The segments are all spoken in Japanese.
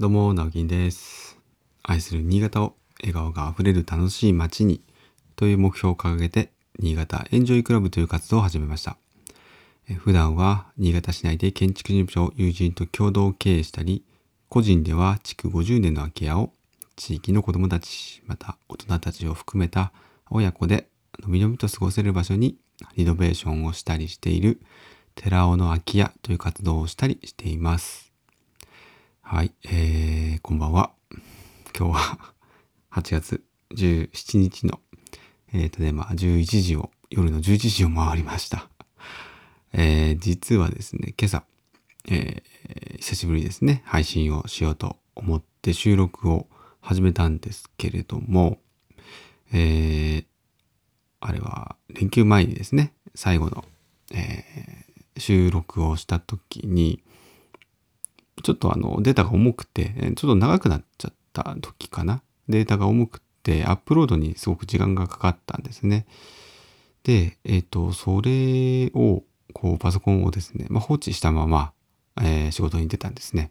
どうも、直樹です。愛する新潟を笑顔があふれる楽しい街にという目標を掲げて、新潟エンジョイクラブという活動を始めました。普段は新潟市内で建築事務所を友人と共同経営したり、個人では築50年の空き家を地域の子どもたち、また大人たちを含めた親子でのびのびと過ごせる場所にリノベーションをしたりしている寺尾の空き家という活動をしたりしています。はい、えー、こんばんは。今日は 8月17日の、えーとね、まあ11時を、夜の11時を回りました。えー、実はですね、今朝、えー久しぶりですね、配信をしようと思って収録を始めたんですけれども、えー、あれは連休前にですね、最後の、えー収録をした時に、ちょっとあのデータが重くて、ちょっと長くなっちゃった時かな。データが重くて、アップロードにすごく時間がかかったんですね。で、えっ、と、それを、こう、パソコンをですね、まあ、放置したまま、えー仕事に出たんですね。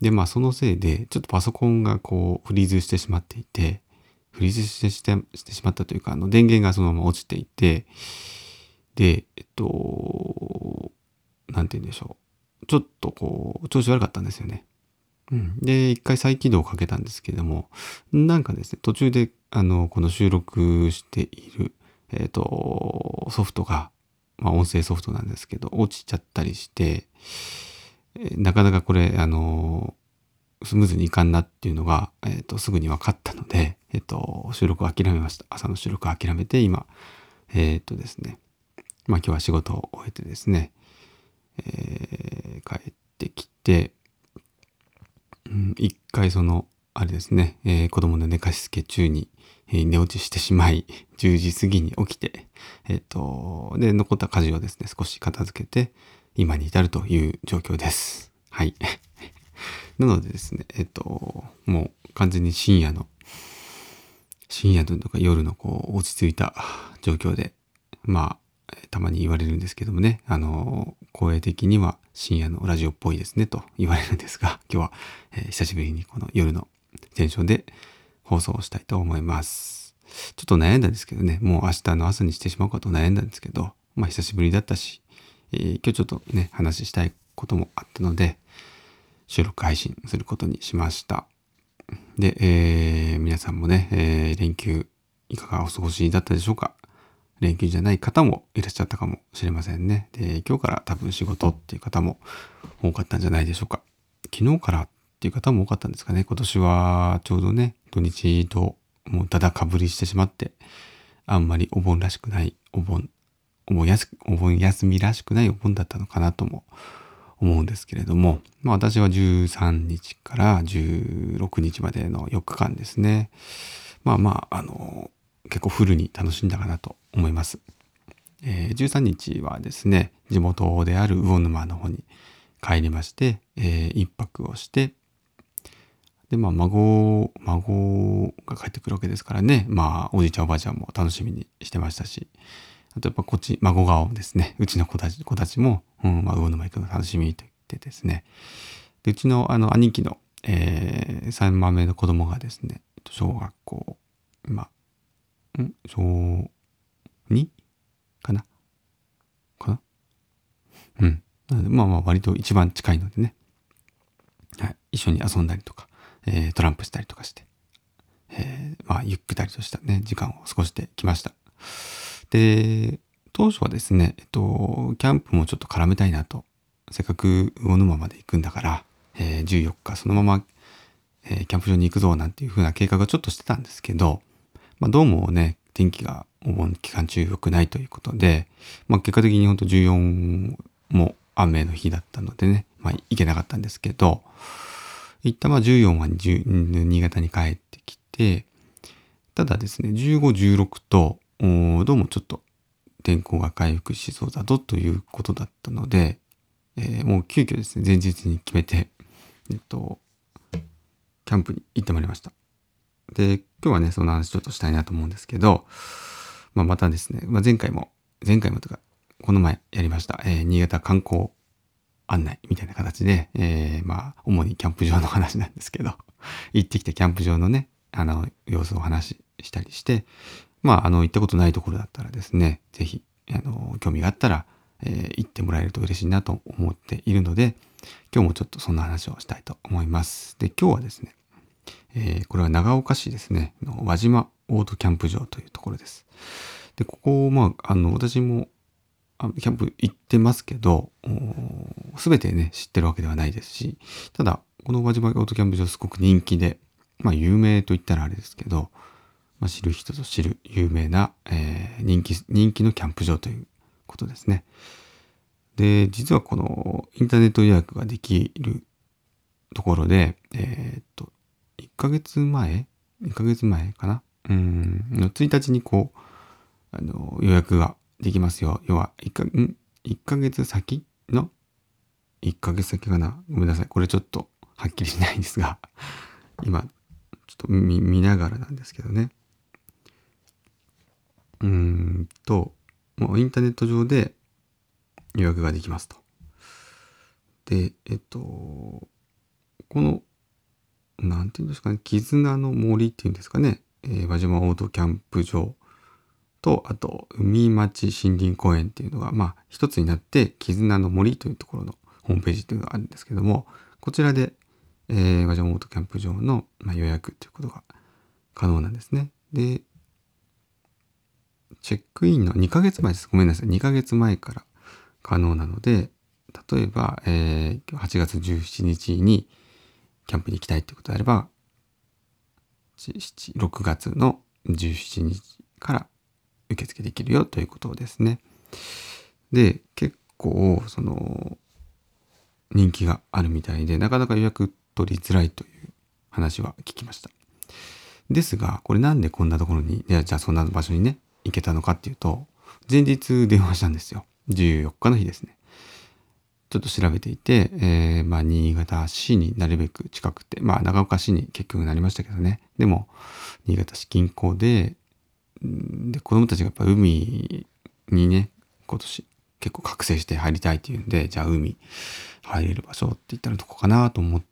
で、まあ、そのせいで、ちょっとパソコンがこう、フリーズしてしまっていて、フリーズしてしてしてしまったというか、あの、電源がそのまま落ちていて、で、えっと、なんて言うんでしょう。ちょっとこう、調子悪かったんですよね。うん。で、一回再起動をかけたんですけれども、なんかですね、途中で、あの、この収録している、えっ、と、ソフトが、まあ、音声ソフトなんですけど、落ちちゃったりして、えなかなかこれ、あの、スムーズにいかんなっていうのが、えっ、と、すぐに分かったので、えっ、と、収録を諦めました。朝の収録を諦めて、今、えっ、とですね、まあ今日は仕事を終えてですね、え帰ってきて、うん一回その、あれですね、え子供の寝かしつけ中に、え寝落ちしてしまい、10時過ぎに起きて、えっ、と、で、残った家事をですね、少し片付けて、今に至るという状況です。はい。なのでですね、えっ、と、もう完全に深夜の、深夜とか夜のこう、落ち着いた状況で、まあ、たまに言われるんですけどもね、あの、声的には深夜のラジオっぽいですねと言われるんですが、今日は、えー久しぶりにこの夜のテンションで放送をしたいと思います。ちょっと悩んだんですけどね、もう明日の朝にしてしまうかと悩んだんですけど、まあ久しぶりだったし、えー今日ちょっとね、話したいこともあったので、収録配信することにしました。で、えー皆さんもね、え連休いかがお過ごしだったでしょうか？連休じゃない方もいらっしゃったかもしれませんね。で、今日から多分仕事っていう方も多かったんじゃないでしょうか。昨日からっていう方も多かったんですかね。今年はちょうどね、土日ともうだだかぶりしてしまって、あんまりお盆らしくないお盆、お盆やすお盆休みらしくないお盆だったのかなとも思うんですけれども、まあ私は13日から16日までの4日間ですね。まあまあ、あの、結構フルに楽しんだかなと思います。えー13日はですね、地元である魚沼の方に帰りまして、えー一泊をして、で、まあ、孫、孫が帰ってくるわけですからね、まあ、おじいちゃんおばあちゃんも楽しみにしてましたし、あとやっぱこっち、孫顔ですね、うちの子たち子たちも、うん、まあ、魚沼行くの楽しみと言ってですね、でうちのあの兄貴の、えー、3番目の子供がですね、小学校、今、ん小2かな？かな？うん。まあまあ割と一番近いのでね。はい。一緒に遊んだりとか、えートランプしたりとかして、えーまあゆっくりとしたね、時間を過ごしてきました。で、当初はですね、えっと、キャンプもちょっと絡めたいなと。せっかく魚沼まで行くんだから、えー14日そのまま、えーキャンプ場に行くぞなんていう風な計画をちょっとしてたんですけど、まあどうもね、天気がお盆期間中良くないということで、まあ結果的に本当14も雨の日だったのでね、まあ行けなかったんですけど、一旦まあ14は新潟に帰ってきて、ただですね、15、16と、どうもちょっと天候が回復しそうだぞということだったので、えーもう急遽ですね、前日に決めて、えっと、キャンプに行ってまいりました。で、今日はね、その話ちょっとしたいなと思うんですけど、まあ、またですね、まあ、前回も、前回もというか、この前やりました、えー新潟観光案内みたいな形で、えー、まあ、主にキャンプ場の話なんですけど、行ってきたキャンプ場のね、あの、様子をお話ししたりして、まあ、あの、行ったことないところだったらですね、ぜひ、あの、興味があったら、えー、行ってもらえると嬉しいなと思っているので、今日もちょっとそんな話をしたいと思います。で、今日はですね、えー、これは長岡市ですね、の輪島オートキャンプ場というところです。で、ここ、まあ、あの、私もキャンプ行ってますけど、すべてね、知ってるわけではないですし、ただ、この輪島オートキャンプ場すごく人気で、まあ有名と言ったらあれですけど、まあ、知る人ぞ知る有名な、えー、人気、人気のキャンプ場ということですね。で、実はこのインターネット予約ができるところで、えー、っと、1ヶ月前 ?2 ヶ月前かなうん、の1日にこう、あの、予約ができますよ。要は、1か、ん ?1 ヶ月先の ?1 ヶ月先かな？ごめんなさい。これちょっとはっきりしないんですが、今、ちょっと見見ながらなんですけどね。うーんと、もうインターネット上で予約ができますと。で、えっと、この、なんていうんですかね、絆の森っていうんですかね、えー、輪島オートキャンプ場と、あと、海町森林公園っていうのが、まあ、一つになって、絆の森というところのホームページというのがあるんですけども、こちらで、えー、ガジャモートキャンプ場の、まあ、予約ということが可能なんですね。で、チェックインの2ヶ月前です。ごめんなさい。2ヶ月前から可能なので、例えば、えー、8月17日にキャンプに行きたいということであれば、6月の17日から受付できるよということですね。で、結構、その、人気があるみたいで、なかなか予約取りづらいという話は聞きました。ですが、これなんでこんなところに、じゃあそんな場所にね、行けたのかっていうと、前日電話したんですよ。14日の日ですね。ちょっと調べていて、えー、まあ、新潟市になるべく近くて、まあ、長岡市に結局なりましたけどね。でも、新潟市近郊で、で、子供たちがやっぱ海にね、今年結構覚醒して入りたいっていうんで、じゃあ海入れる場所って言ったらどこかなと思っ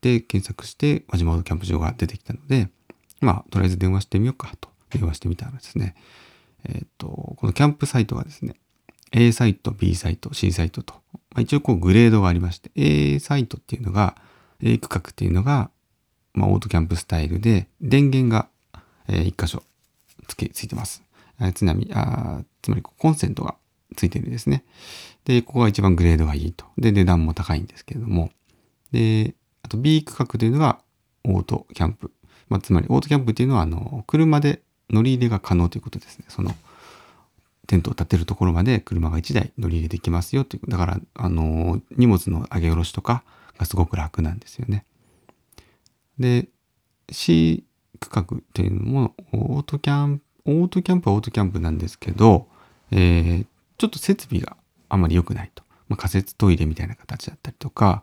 て検索して、輪島オートキャンプ場が出てきたので、まあ、とりあえず電話してみようかと電話してみたらですね、えっ、ー、と、このキャンプサイトがですね、A サイト、B サイト、C サイトと、一応こうグレードがありまして、A サイトっていうのが、A 区画っていうのが、まあ、オートキャンプスタイルで、電源が、え、1箇所つけ、ついてます。つまり、あつまりコンセントがついてるんですね。で、ここが一番グレードがいいと。で、値段も高いんですけれども。で、あと B 区画というのがオートキャンプ。まあ、つまりオートキャンプっていうのは、あの、車で乗り入れが可能ということですね。その、テントを建てるところまで車が1台乗り入れできますよという。だから、あの、荷物の上げ下ろしとかがすごく楽なんですよね。で、C 区画というのも、オートキャンプ、オートキャンプはオートキャンプなんですけど、えー、ちょっと設備があまり良くないと。まあ、仮設トイレみたいな形だったりとか、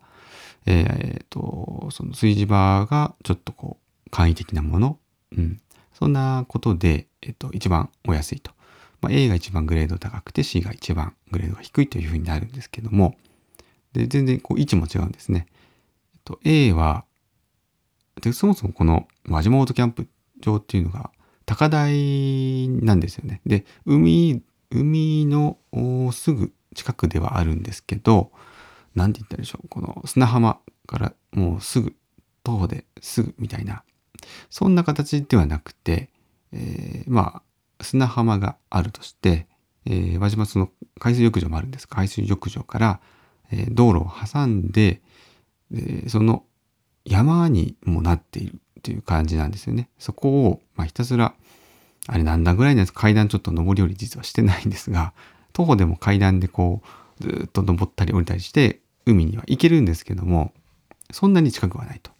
えー、と、その炊事場がちょっとこう、簡易的なもの。うん。そんなことで、えっ、と、一番お安いと。まあ、A が一番グレード高くて C が一番グレードが低いというふうになるんですけども、で、全然こう位置も違うんですね。えっと、A は、で、そもそもこの輪島オートキャンプ場っていうのが高台なんですよね。で、海、海のすぐ近くではあるんですけど、なんて言ったでしょう。この砂浜からもうすぐ、徒歩ですぐみたいな、そんな形ではなくて、えー、まあ、砂浜があるとして、えー、輪島その海水浴場もあるんです海水浴場から、えー、道路を挟んで、でその山にもなっているという感じなんですよね。そこを、まあ、ひたすら、あれ何段ぐらいのやつ階段ちょっと上り下り実はしてないんですが、徒歩でも階段でこう、ずっと登ったり降りたりして、海には行けるんですけども、そんなに近くはないと。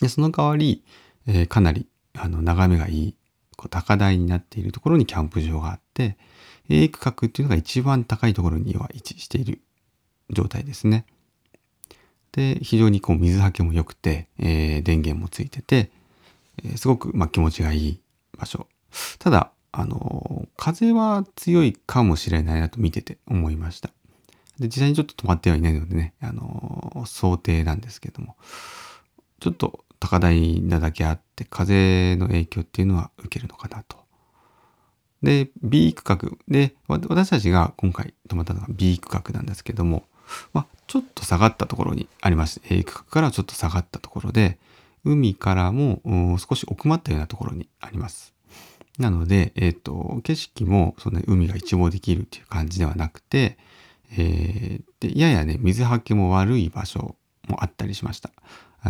で、その代わり、えー、かなり、あの、眺めがいい、高台になっているところにキャンプ場があって、A 区画っていうのが一番高いところには位置している状態ですね。で、非常にこう水はけも良くて、えー、電源もついてて、えー、すごく、ま、気持ちがいい場所。ただ、あのー、風は強いかもしれないなと見てて思いました。で、実際にちょっと止まってはいないのでね、あの、想定なんですけども、ちょっと高台なだけあって、風の影響っていうのは受けるのかなと。で、B 区画で、私たちが今回止まったのが B 区画なんですけども、まあ、ちょっと下がったところにあります。A 区画からちょっと下がったところで、海からも少し奥まったようなところにあります。なので、えっ、ー、と、景色もそんな海が一望できるっていう感じではなくて、えー、で、ややね、水はけも悪い場所もあったりしました。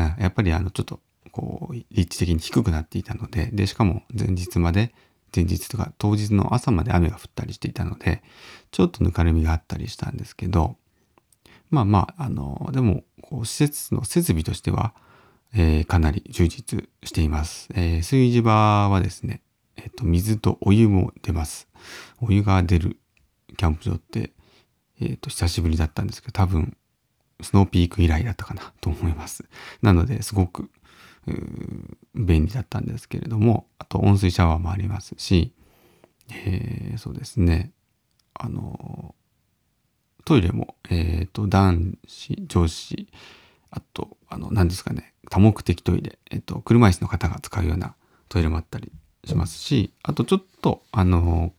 やっぱりあの、ちょっと、こう、立地的に低くなっていたので、で、しかも前日まで、前日とか当日の朝まで雨が降ったりしていたので、ちょっとぬかるみがあったりしたんですけど、まあまあ、あの、でも、こう、施設の設備としては、えー、かなり充実しています。えー、炊事場はですね、えっ、ー、と、水とお湯も出ます。お湯が出るキャンプ場って、えっ、と、久しぶりだったんですけど、多分、スノーピーク以来だったかなと思います。なので、すごく、便利だったんですけれども、あと温水シャワーもありますし、えー、そうですね、あの、トイレも、えっ、ー、と、男子、女子、あと、あの、何ですかね、多目的トイレ、えっ、ー、と、車椅子の方が使うようなトイレもあったりしますし、あとちょっと、あの、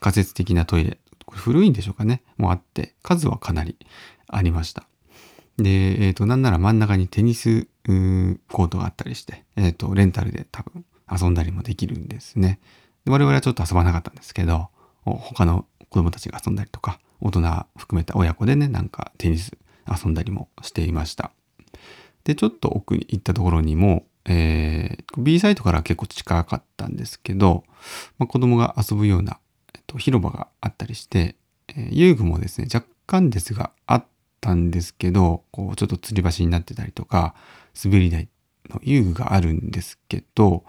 仮設的なトイレ、これ古いんでしょうかね、もあって、数はかなりありました。で、えっ、ー、と、なんなら真ん中にテニスコートがあったりして、えっ、ー、と、レンタルで多分遊んだりもできるんですね。で我々はちょっと遊ばなかったんですけど、他の子供たちが遊んだりとか、大人含めた親子でね、なんかテニス遊んだりもしていました。で、ちょっと奥に行ったところにも、えー、B サイトから結構近かったんですけど、まあ、子供が遊ぶような、えっと、広場があったりして、えー、遊具もですね、若干ですがあったんですけど、こう、ちょっと吊り橋になってたりとか、滑り台の遊具があるんですけど、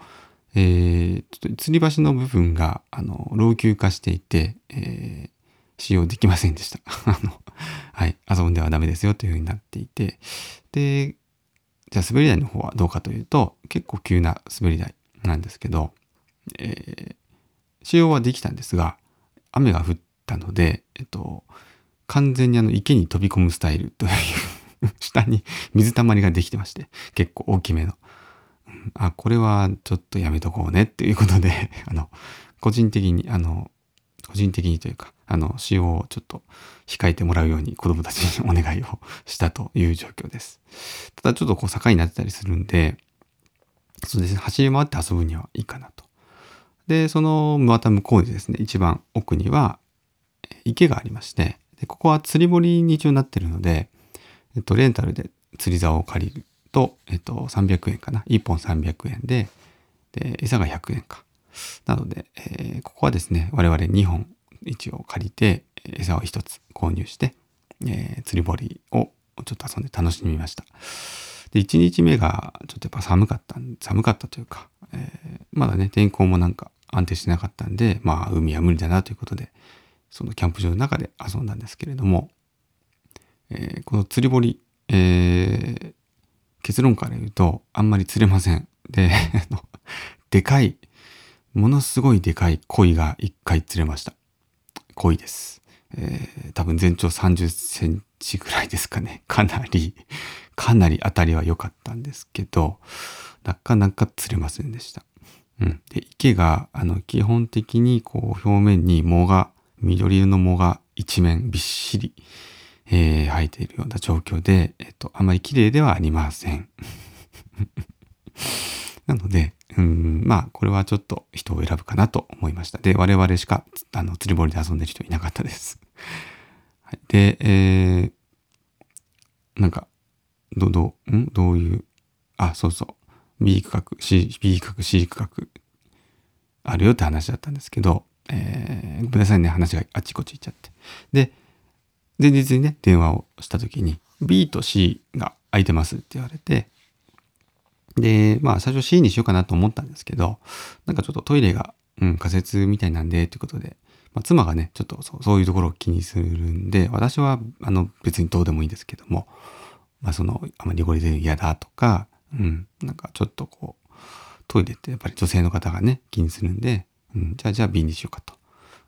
えー、ちょっと吊り橋の部分が、あの、老朽化していて、えー、使用できませんでした。あの、はい、遊んではダメですよというふうになっていて、で、じゃあ滑り台の方はどうかというと、結構急な滑り台なんですけど、えー、使用はできたんですが、雨が降ったので、えっと、完全にあの池に飛び込むスタイルという 下に水たまりができてまして、結構大きめの。あ、これはちょっとやめとこうねっていうことで、あの、個人的に、あの、個人的にというか、あの、使用をちょっと控えてもらうように子供たちにお願いをしたという状況です。ただちょっとこう坂になってたりするんで、そうですね、走り回って遊ぶにはいいかなと。で、そのまた向こうにですね、一番奥には池がありまして、でここは釣り堀に一応なってるので、えっと、レンタルで釣り竿を借りると、えっと、300円かな。1本300円で、で、餌が100円か。なので、えー、ここはですね、我々2本一応借りて、餌を1つ購入して、えー、釣り堀をちょっと遊んで楽しみました。で、1日目がちょっとやっぱ寒かった、寒かったというか、えー、まだね、天候もなんか安定してなかったんで、まあ、海は無理だなということで、そのキャンプ場の中で遊んだんですけれども、えー、この釣り堀、えー、結論から言うと、あんまり釣れません。で、でかいものすごいでかい鯉が一回釣れました。鯉です。えー、多分全長30センチぐらいですかね。かなり、かなり当たりは良かったんですけど、なかなか釣れませんでした。うん。で、池が、あの、基本的にこう表面に藻が、緑色の藻が一面びっしり、えー、生えているような状況で、えっと、あまり綺麗ではありません。なので、うん、まあ、これはちょっと人を選ぶかなと思いました。で、我々しか、あの、釣り堀で遊んでる人いなかったです。はい、で、えー、なんか、ど、どう、ん？どういう、あ、そうそう、B 区画、C、B 区画、C 区画、あるよって話だったんですけど、えー、ごめんなさいね、話があっちこっち行っちゃって。で、前日にね、電話をした時に、B と C が空いてますって言われて、で、まあ最初 C にしようかなと思ったんですけど、なんかちょっとトイレが、うん、仮設みたいなんで、ということで、まあ、妻がね、ちょっとそうそういうところを気にするんで、私はあの別にどうでもいいんですけども、まあその、あまり汚れて嫌だとか、うん、なんかちょっとこう、トイレってやっぱり女性の方がね、気にするんで、うん、じゃあじゃあ B にしようかと。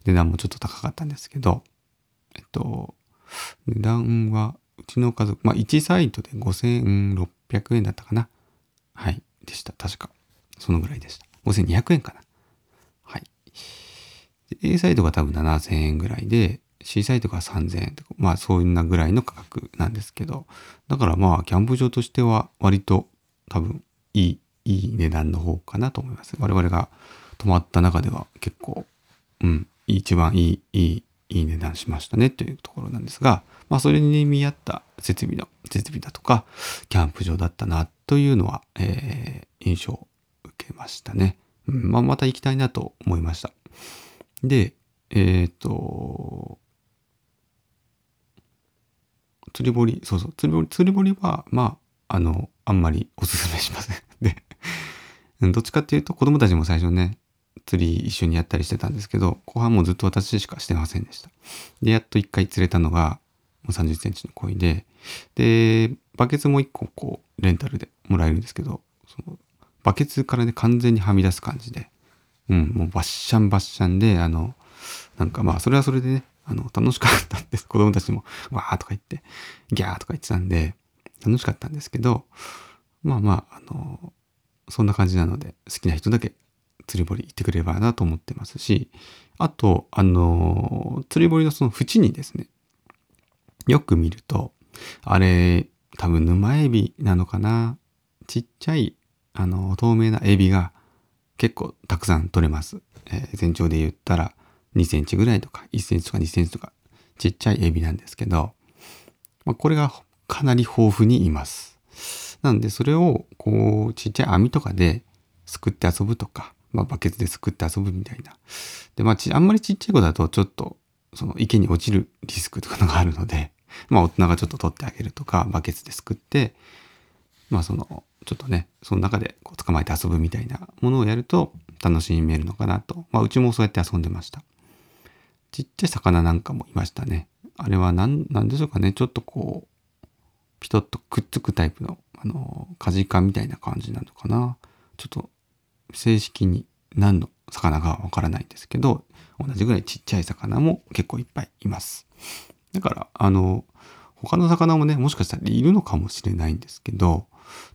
値段もちょっと高かったんですけど、えっと、値段は、うちの家族、まあ1サイトで5600円だったかな。はい。でした。確か。そのぐらいでした。5200円かな。はい。A サイトが多分7000円ぐらいで、C サイトが3000円とか、まあそんなぐらいの価格なんですけど、だからまあキャンプ場としては割と多分いい、いい値段の方かなと思います。我々が泊まった中では結構、うん、一番いい、いい、いい値段しましたねというところなんですが、まあそれに見合った設備の、設備だとか、キャンプ場だったなというのは、えー、印象を受けましたね。うん、まあまた行きたいなと思いました。で、えっ、ー、と、釣り堀、そうそう、釣り堀、釣り堀は、まあ、あの、あんまりおすすめしません。で、どっちかっていうと子供たちも最初ね、釣り一緒にやったりしてたんですけど、後半もずっと私しかしてませんでした。で、やっと一回釣れたのが、もう30センチの鯉で、で、バケツも一個こう、レンタルでもらえるんですけど、そのバケツからね、完全にはみ出す感じで、うん、もうバッシャンバッシャンで、あの、なんかまあ、それはそれでね、あの、楽しかったんです。子供たちも、わーとか言って、ギャーとか言ってたんで、楽しかったんですけど、まあまあ、あの、そんな感じなので、好きな人だけ釣り堀行ってくれればなと思ってますし、あと、あの、釣り堀のその縁にですね、よく見ると、あれ、多分沼エビなのかなちっちゃい、あの、透明なエビが結構たくさん取れます。えー、全長で言ったら2センチぐらいとか1センチとか2センチとかちっちゃいエビなんですけど、まあ、これがかなり豊富にいます。なんでそれをこうちっちゃい網とかですくって遊ぶとか、まあ、バケツですくって遊ぶみたいな。で、まあ、あんまりちっちゃい子だとちょっとその池に落ちるリスクとかのがあるので、まあ大人がちょっと取ってあげるとか、バケツですくって、まあその、ちょっとね、その中でこう捕まえて遊ぶみたいなものをやると楽しめるのかなと。まあうちもそうやって遊んでました。ちっちゃい魚なんかもいましたね。あれは何、なんでしょうかね。ちょっとこう、ピトッとくっつくタイプの、あの、カジカみたいな感じなのかな。ちょっと、正式に何の魚かわからないんですけど、同じぐらいちっちゃい魚も結構いっぱいいます。だから、あの、他の魚もね、もしかしたらいるのかもしれないんですけど、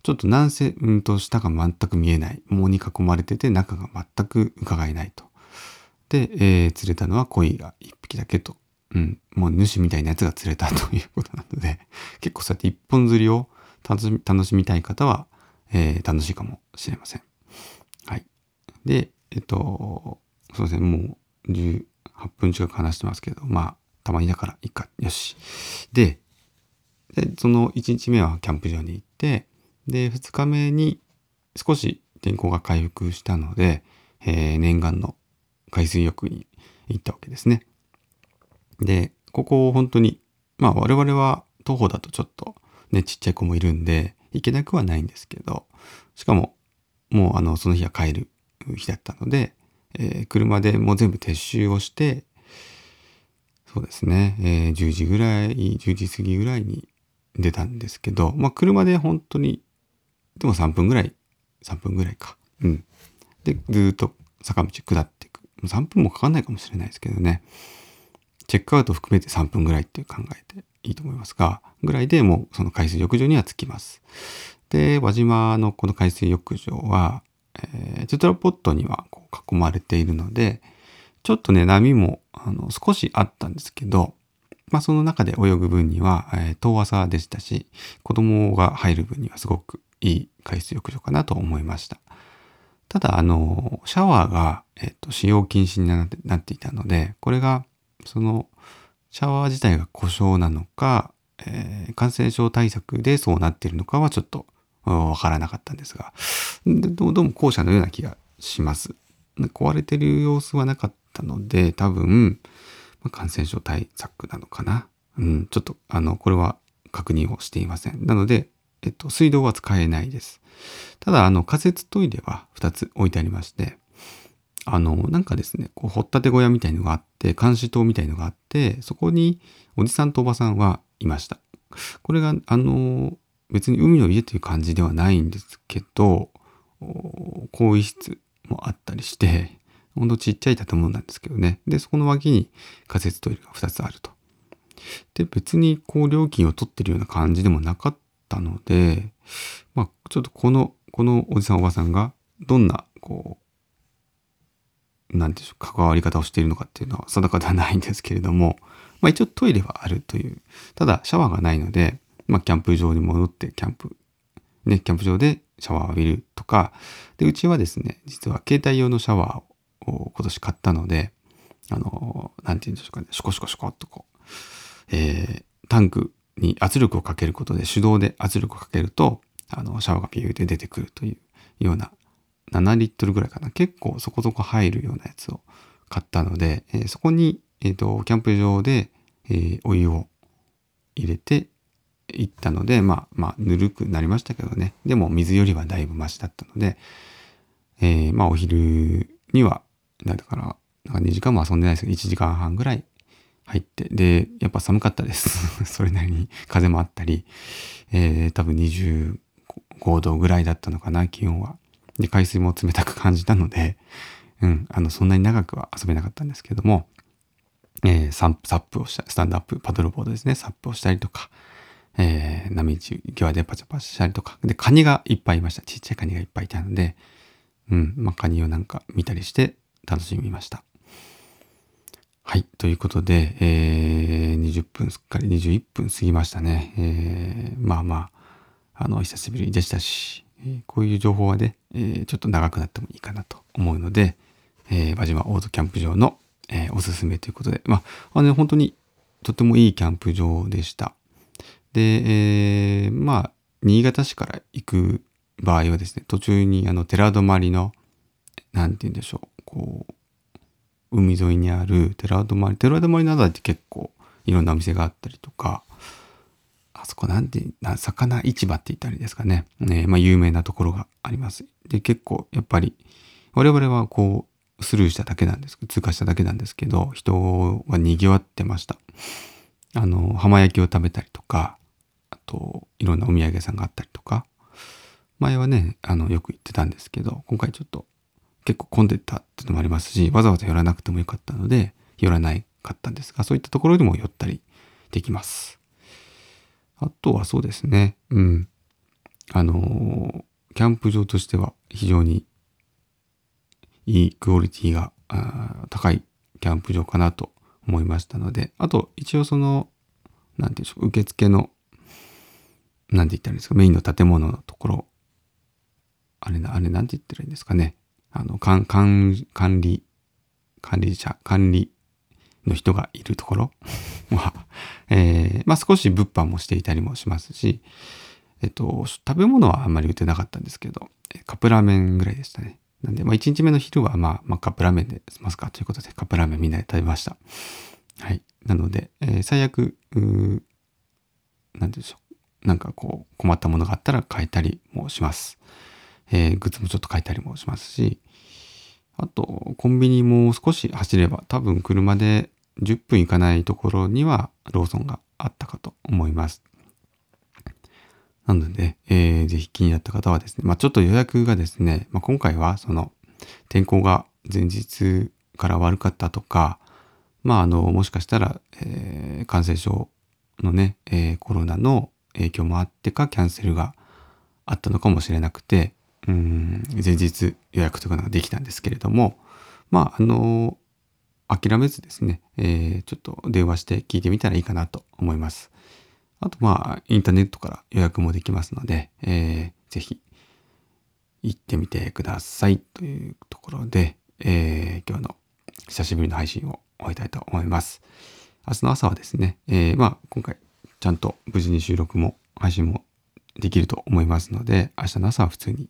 ちょっと南西、うんと下が全く見えない。藻に囲まれてて中が全く伺えないと。で、えー、釣れたのは鯉が一匹だけと。うん。もう主みたいなやつが釣れたということなので、結構そうやって一本釣りを楽しみ楽しみたい方は、えー、楽しいかもしれません。で、えっと、そうですね、もう18分近く話してますけど、まあ、たまにだからいいか、よし。で、でその1日目はキャンプ場に行って、で、2日目に少し天候が回復したので、えー、念願の海水浴に行ったわけですね。で、ここを本当に、まあ我々は徒歩だとちょっとね、ちっちゃい子もいるんで、行けなくはないんですけど、しかも、もうあの、その日は帰る日だったので、えー、車でもう全部撤収をして、そうですね、えー、10時ぐらい、10時過ぎぐらいに出たんですけど、まあ車で本当に、でも3分ぐらい、3分ぐらいか。うん。で、ずっと坂道下っていく。3分もかかんないかもしれないですけどね。チェックアウト含めて3分ぐらいって考えていいと思いますが、ぐらいでもうその海水浴場には着きます。で、輪島のこの海水浴場は、えー、テトラポットにはこう囲まれているので、ちょっとね、波もあの少しあったんですけど、まあその中で泳ぐ分には、えー、遠浅でしたし、子供が入る分にはすごくいい海水浴場かなと思いました。ただ、あの、シャワーが、えっと、使用禁止になってなっていたので、これが、その、シャワー自体が故障なのか、えー、感染症対策でそうなっているのかはちょっとわからなかったんですがどうも後者のような気がします。壊れてる様子はなかったので多分、ま、感染症対策なのかな。うん、ちょっとあのこれは確認をしていません。なので、えっと、水道は使えないです。ただ、あの、仮設トイレは2つ置いてありまして、あの、なんかですね、こう、掘ったて小屋みたいのがあって、監視塔みたいのがあって、そこにおじさんとおばさんはいました。これが、あの、別に海の家という感じではないんですけど、更衣室もあったりして、ほんとちっちゃい建物なんですけどね。で、そこの脇に仮設トイレが2つあると。で、別にこう料金を取ってるような感じでもなかったので、まあちょっとこの、このおじさんおばさんがどんな、こう、なんていうんでしょう、関わり方をしているのかっていうのは定かではないんですけれども、まあ一応トイレはあるという。ただシャワーがないので、まあキャンプ場に戻ってキャンプ、ね、キャンプ場でシャワーを浴びるとか、で、うちはですね、実は携帯用のシャワーを今年買ったので、あの、なんて言うんでしょうかね、シコシコシコっとこう、えー、タンクに圧力をかけることで手動で圧力をかけると、あの、シャワーがピューって出てくるというような、7リットルぐらいかな。結構そこそこ入るようなやつを買ったので、えー、そこに、えっ、ー、と、キャンプ場で、えー、お湯を入れて行ったので、まあ、まあ、ぬるくなりましたけどね。でも水よりはだいぶマシだったので、えー、まあ、お昼には、だから、なんか2時間も遊んでないですけど、1時間半ぐらい入って、で、やっぱ寒かったです。それなりに風もあったり、えー、多分25度ぐらいだったのかな、気温は。で、海水も冷たく感じたので、うん、あの、そんなに長くは遊べなかったんですけども、えー、サップをした、スタンドアップ、パドルボードですね、サップをしたりとか、えー、波打ち際でパチャパチャしたりとか、で、カニがいっぱいいました。ちっちゃいカニがいっぱいいたので、うん、まあ、カニをなんか見たりして楽しみました。はい。ということで、えー、20分、すっかり21分過ぎましたね。えー、まあまあ、あの、久しぶりでしたし、えー、こういう情報はね、えー、ちょっと長くなってもいいかなと思うので、えー、輪島オートキャンプ場の、えー、おすすめということで、まあ、あの、ね、本当にとてもいいキャンプ場でした。で、えー、まあ、新潟市から行く場合はですね、途中にあの、寺泊りの、なんて言うんでしょう、こう、海沿いにある寺泊り寺泊りなどって結構いろんなお店があったりとかあそこなんて魚市場って言ったりですかね。ね、まあ、有名なところがあります。で結構やっぱり我々はこうスルーしただけなんです通過しただけなんですけど人が賑わってました。あの浜焼きを食べたりとかあといろんなお土産屋さんがあったりとか前はねあのよく行ってたんですけど今回ちょっと結構混んでたっていうのもありますし、わざわざ寄らなくてもよかったので、寄らないかったんですが、そういったところにも寄ったりできます。あとはそうですね、うん。あのキャンプ場としては非常にいいクオリティが高いキャンプ場かなと思いましたので、あと一応その、なんていうんでしょう、受付の、なんて言ったらいいんですか、メインの建物のところ、あれな、あれなんて言ったらいいんですかね。あの、管管理、管理者、管理の人がいるところ は、えー、まあ少し物販もしていたりもしますし、えっと、食べ物はあんまり売ってなかったんですけど、カップラーメンぐらいでしたね。なんで、まあ1日目の昼は、まあ、まあカップラーメンで済ますかということで、カップラーメンみんなで食べました。はい。なので、えー、最悪、うなんでしょう。なんかこう、困ったものがあったら変えたりもします。えー、グッズもちょっと書いたりもしますし、あと、コンビニも少し走れば、多分車で10分行かないところにはローソンがあったかと思います。なので、えー、ぜひ気になった方はですね、まあちょっと予約がですね、まあ、今回はその天候が前日から悪かったとか、まああの、もしかしたら、えー、感染症のね、えー、コロナの影響もあってかキャンセルがあったのかもしれなくて、うん前日予約というのができたんですけれどもまああの諦めずですね、えー、ちょっと電話して聞いてみたらいいかなと思います。あとまあインターネットから予約もできますので、えー、ぜひ行ってみてくださいというところで、えー、今日の久しぶりの配信を終えたいと思います。明日の朝はですね、えー、まあ今回ちゃんと無事に収録も配信もできると思いますので、明日の朝は普通に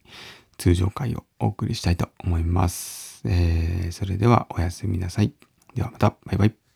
通常回をお送りしたいと思います。えー、それではおやすみなさい。ではまた、バイバイ。